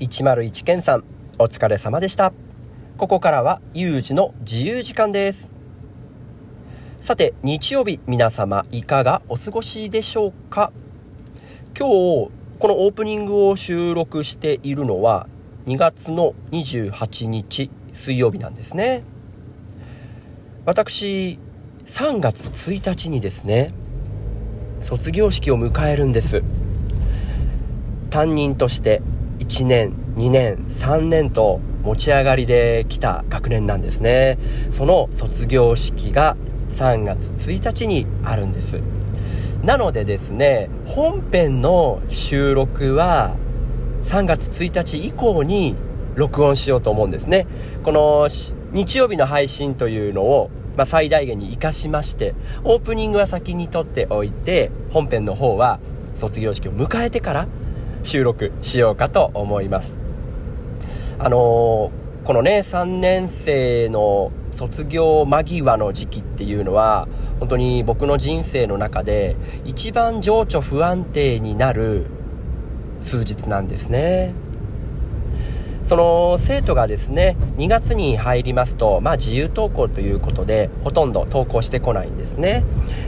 101健さん、お疲れ様でした。ここからは、有事の自由時間です。さて、日曜日、皆様、いかがお過ごしでしょうか？今日、このオープニングを収録しているのは、2月の28日、水曜日なんですね。私、3月1日にですね、卒業式を迎えるんです。担任として1年2年3年と持ち上がりで来た学年なんですね。その卒業式が3月1日にあるんです。なのでですね本編の収録は3月1日以降に録音しようと思うんですね。この日曜日の配信というのを、まあ、最大限に活かしましてオープニングは先に撮っておいて本編の方は卒業式を迎えてから収録しようかと思います。あのー、このね、3年生の卒業間際の時期っていうのは、本当に僕の人生の中で一番情緒不安定になる数日なんですね。その生徒がですね、2月に入りますと、まあ自由登校ということで、ほとんど登校してこないんですね。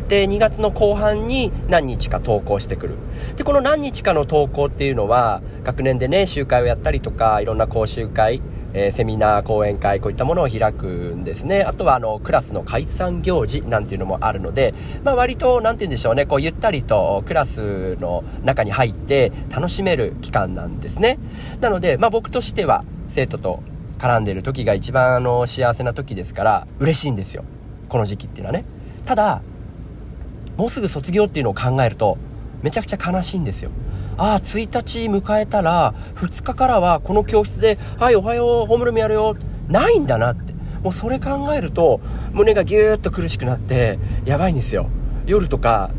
で、2月の後半に何日か登校してくる。で、この何日かの登校っていうのは、学年でね、集会をやったりとか、いろんな講習会、えー、セミナー、講演会、こういったものを開くんですね。あとは、あの、クラスの解散行事なんていうのもあるので、まあ、割と、なんて言うんでしょうね、こう、ゆったりとクラスの中に入って楽しめる期間なんですね。なので、まあ、僕としては、生徒と絡んでる時が一番、あの、幸せな時ですから、嬉しいんですよ。この時期っていうのはね。ただ、もうすぐ卒業っていうのを考えると、めちゃくちゃ悲しいんですよ。ああ、1日迎えたら、2日からはこの教室で、はい、おはよう、ホームルームやるよ、ないんだなって。もうそれ考えると、胸がぎゅーっと苦しくなって、やばいんですよ。夜とか、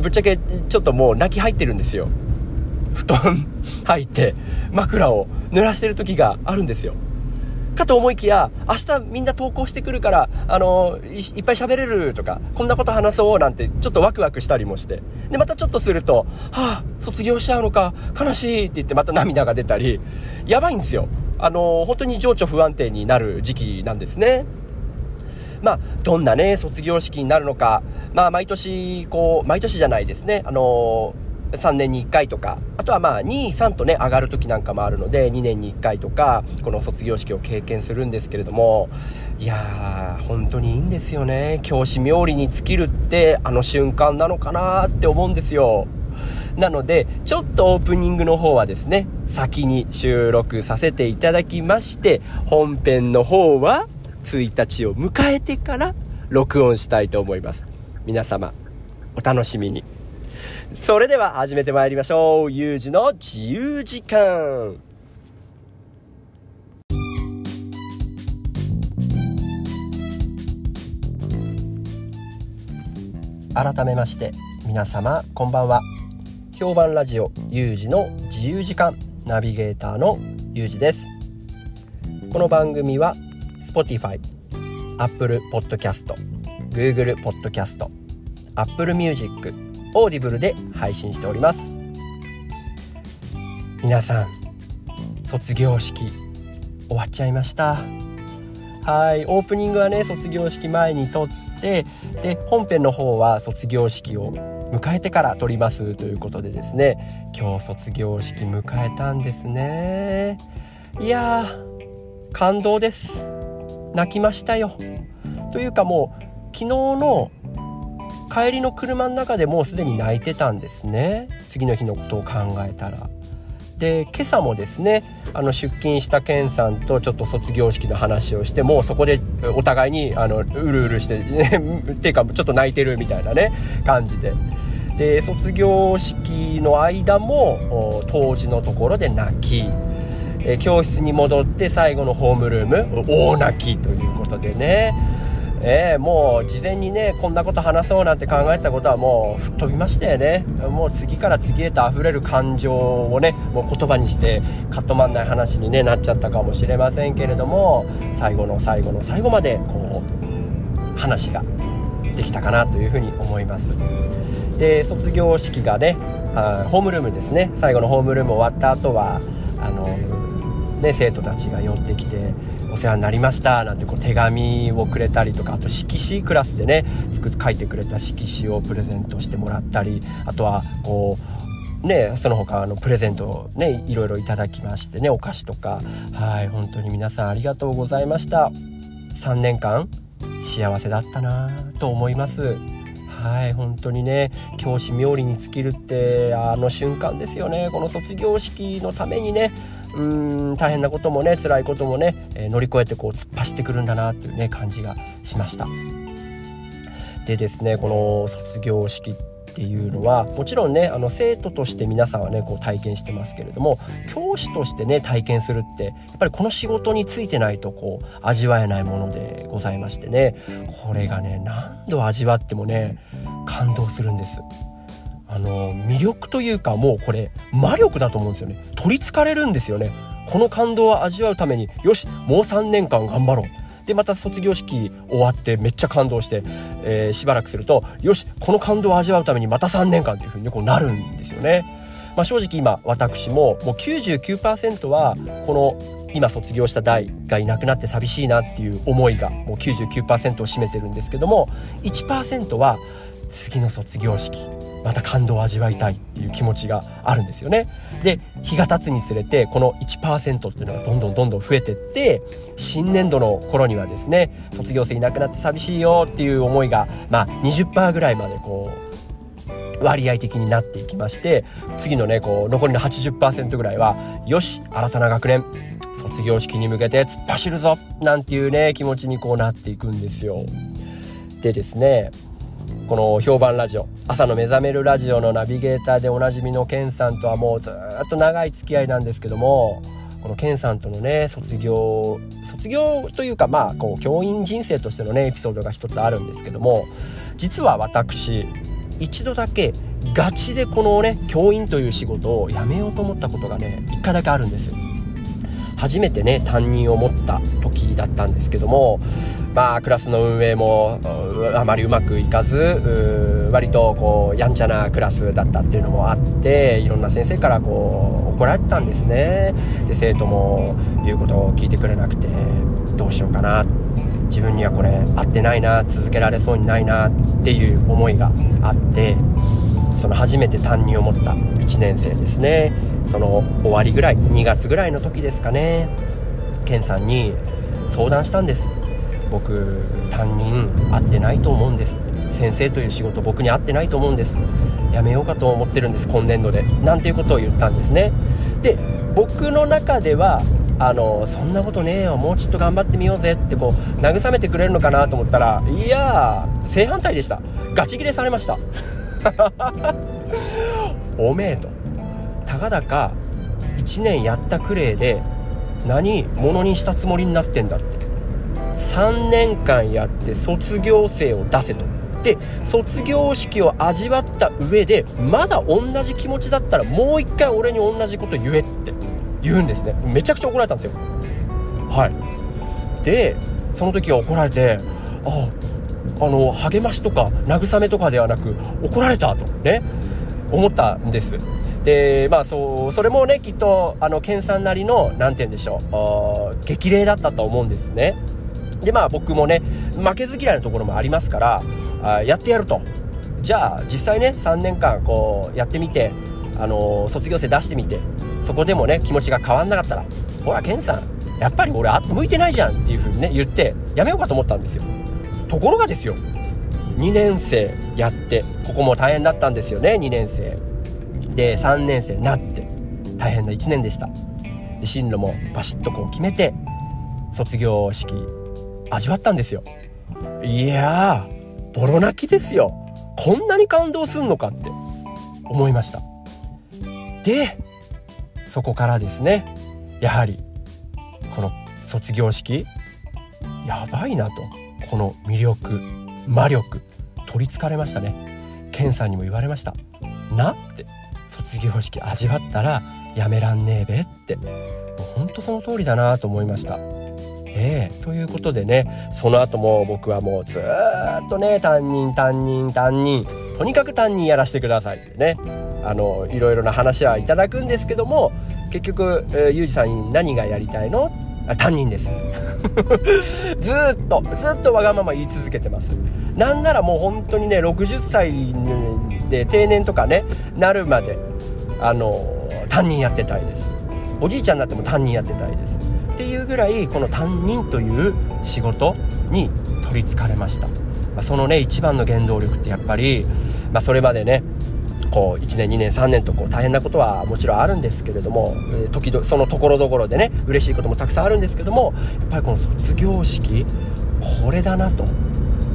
ぶっちゃけちょっともう泣き入ってるんですよ。布団入って、枕を濡らしてる時があるんですよ。かと思いきや、明日みんな投稿してくるから、あのい、いっぱい喋れるとか、こんなこと話そうなんて、ちょっとワクワクしたりもして。で、またちょっとすると、はあ、卒業しちゃうのか、悲しいって言ってまた涙が出たり、やばいんですよ。あの、本当に情緒不安定になる時期なんですね。まあ、どんなね、卒業式になるのか、まあ、毎年、こう、毎年じゃないですね、あの3年に1回とか、あとはまあ2、3とね、上がる時なんかもあるので、2年に1回とか、この卒業式を経験するんですけれども、いやー、本当にいいんですよね。教師冥利に尽きるってあの瞬間なのかなって思うんですよ。なので、ちょっとオープニングの方はですね、先に収録させていただきまして、本編の方は1日を迎えてから録音したいと思います。皆様、お楽しみに。それでは始めてまいりましょう。ゆうじの自由時間。改めまして、皆様、こんばんは。評判ラジオ、ゆうじの自由時間、ナビゲーターのゆうじです。この番組は、Spotify、Apple Podcast、Google Podcast、Apple Music、 Audible で配信しております。皆さん卒業式終わっちゃいました。はいオープニングはね卒業式前に撮ってで本編の方は卒業式を迎えてから撮りますということでですね。今日卒業式迎えたんですね。いやー感動です。泣きましたよ。というかもう昨日の帰りの車の中でもうすでに泣いてたんですね次の日のことを考えたら。で今朝もですねあの出勤したケンさんとちょっと卒業式の話をしてもうそこでお互いにあのうるうるして、ね、っていうかちょっと泣いてるみたいなね感じで。で卒業式の間も当時のところで泣き、え教室に戻って最後のホームルーム大泣きということでねえー、もう事前にねこんなこと話そうなんて考えてたことはもう吹っ飛びましたよね。もう次から次へと溢れる感情をねもう言葉にしてカットまんない話に、ね、なっちゃったかもしれませんけれども最後の最後の最後までこう話ができたかなというふうに思います。で卒業式がねあホームルームですね。最後のホームルーム終わった後はあのね、生徒たちが寄ってきて「お世話になりました」なんてこう手紙をくれたりとかあと色紙クラスでね作書いてくれた色紙をプレゼントしてもらったりあとはこうね、その他のプレゼントをねいろいろいただきましてねお菓子とか。はい本当に皆さんありがとうございました。3年間幸せだったなと思います。はい本当にね教師冥利に尽きるってあの瞬間ですよね。この卒業式のためにねうん大変なこともね辛いこともね、え、乗り越えてこう突っ走ってくるんだなっていうね感じがしました。でですねこの卒業式っていうのはもちろんねあの生徒として皆さんはねこう体験してますけれども教師としてね体験するってやっぱりこの仕事についてないとこう味わえないものでございましてねこれがね何度味わってもね感動するんです。あの魅力というかもうこれ魔力だと思うんですよね。取りつかれるんですよね。この感動を味わうためによしもう3年間頑張ろう。でまた卒業式終わってめっちゃ感動して、えー、しばらくするとよしこの感動を味わうためにまた3年間というふうにこうなるんですよね。まあ、正直今私ももう99%はこの今卒業した代がいなくなって寂しいなっていう思いがもう99%を占めてるんですけども1%は次の卒業式。また感動を味わいたいっていう気持ちがあるんですよね。で日が経つにつれてこの1%っていうのがどんどんどんどん増えてって新年度の頃にはですね卒業生いなくなって寂しいよっていう思いがまあ20%ぐらいまでこう割合的になっていきまして次のねこう残りの80%ぐらいはよし新たな学年卒業式に向けて突っ走るぞなんていうね気持ちにこうなっていくんですよ。でですねこの評判ラジオ朝の目覚めるラジオのナビゲーターでおなじみのケンさんとはもうずっと長い付き合いなんですけどもこのケンさんとのね卒業卒業というかまあこう教員人生としてのねエピソードが一つあるんですけども実は私一度だけガチでこのね教員という仕事を辞めようと思ったことがね一回だけあるんです。初めてね担任を持った時だったんですけどもまあクラスの運営もあまりうまくいかず割とこうやんちゃなクラスだったっていうのもあっていろんな先生からこう怒られたんですね。で生徒も言うことを聞いてくれなくてどうしようかな。自分にはこれ合ってないな続けられそうにないなっていう思いがあってその初めて担任を持った1年生ですね。その終わりぐらい2月ぐらいの時ですかね健さんに相談したんです。僕担任合ってないと思うんです。先生という仕事僕に合ってないと思うんです。やめようかと思ってるんです今年度で。なんていうことを言ったんですね。で僕の中ではあのそんなことねえよもうちょっと頑張ってみようぜ。ってこう慰めてくれるのかなと思ったらいやー正反対でした。ガチギレされました。おめえと。たかだか1年やったくれで何者にしたつもりになってんだって。3年間やって卒業生を出せと。で卒業式を味わった上でまだ同じ気持ちだったらもう一回俺に同じこと言えって言うんですね。めちゃくちゃ怒られたんですよ。はい。でその時は怒られてあああの励ましとか慰めとかではなく怒られたとね思ったんです。でまあそうそれもねきっとあの健さんなりの何て言うんでしょう激励だったと思うんですね。でまあ僕もね負けず嫌いなところもありますからあやってやると。じゃあ実際ね3年間こうやってみてあの卒業生出してみてそこでもね気持ちが変わんなかったらほら健さんやっぱり俺向いてないじゃんっていう風にね言ってやめようかと思ったんですよ。ところがですよ2年生やってここも大変だったんですよね2年生。で3年生になって大変な1年でした。で進路もバシッとこう決めて卒業式味わったんですよ。いやーボロ泣きですよ。こんなに感動すんのかって思いました。でそこからですねやはりこの卒業式やばいなとこの魅力魔力取りつかれましたね。ケンさんにも言われました。なって卒業式味わったらやめらんねえべって。もうほんとその通りだなと思いました。ええということでねその後も僕はもうずっとね担任担任担任とにかく担任やらせてくださいってねあのいろいろな話はいただくんですけども結局、えー、ゆうじさんに何がやりたいの？担任です。ずっとずっとわがまま言い続けてます。なんならもう本当にね60歳で定年とかねなるまであの担任やってたいです。おじいちゃんになっても担任やってたいです。ぐらいこの担任という仕事に取りつかれました、まあ、そのね一番の原動力ってやっぱり、まあ、それまでねこう1年2年3年とこう大変なことはもちろんあるんですけれども、え時々そのところどころでね嬉しいこともたくさんあるんですけどもやっぱりこの卒業式これだなと。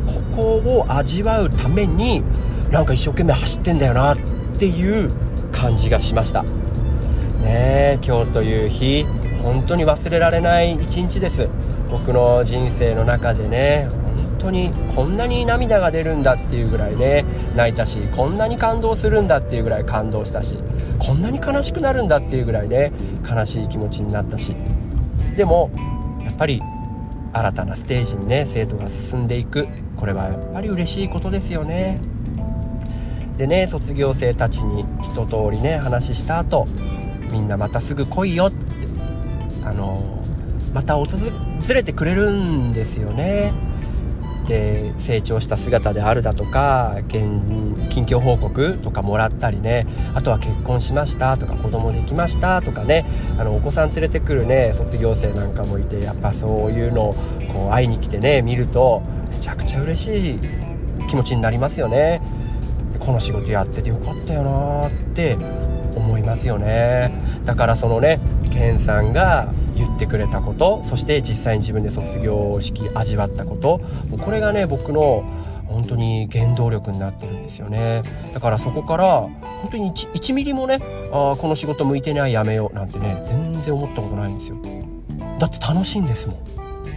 ここを味わうためになんか一生懸命走ってんだよなっていう感じがしました。ね今日という日。本当に忘れられない一日です。僕の人生の中でね本当にこんなに涙が出るんだっていうぐらいね泣いたしこんなに感動するんだっていうぐらい感動したしこんなに悲しくなるんだっていうぐらいね悲しい気持ちになったし。でもやっぱり新たなステージにね生徒が進んでいく。これはやっぱり嬉しいことですよね。でね卒業生たちに一通りね話した後みんなまたすぐ来いよってあのまた訪れてくれるんですよね。で成長した姿であるだとか近況報告とかもらったりね。あとは結婚しましたとか子供できましたとかね。あのお子さん連れてくるね卒業生なんかもいてやっぱそういうのをこう会いに来てね見るとめちゃくちゃ嬉しい気持ちになりますよね。この仕事やっててよかったよなって思いますよね。だからそのねケンさんが言ってくれたことそして実際に自分で卒業式味わったこと。もうこれがね僕の本当に原動力になってるんですよね。だからそこから本当に 1, 1ミリもねあこの仕事向いてないやめようなんてね全然思ったことないんですよ。だって楽しいんですもん。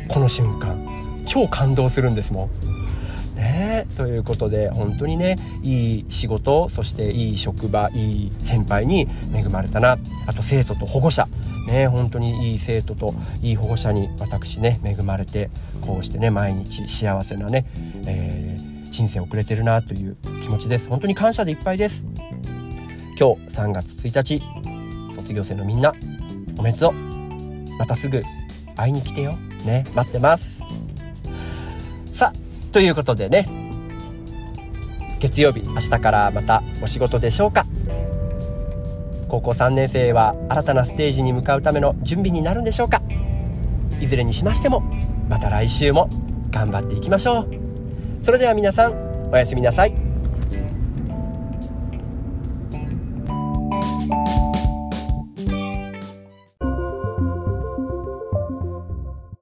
この瞬間。超感動するんですもん。ねということで本当にねいい仕事そしていい職場いい先輩に恵まれたな。あと生徒と保護者。ね本当にいい生徒といい保護者に私ね恵まれてこうしてね毎日幸せなね、えー、人生を送れてるなという気持ちです。本当に感謝でいっぱいです。今日3月1日卒業生のみんなおめでとう。またすぐ会いに来てよ。ね待ってます。さあということでね月曜日明日からまたお仕事でしょうか？高校3年生は新たなステージに向かうための準備になるんでしょうか？いずれにしましてもまた来週も頑張っていきましょう。それでは皆さんおやすみなさい。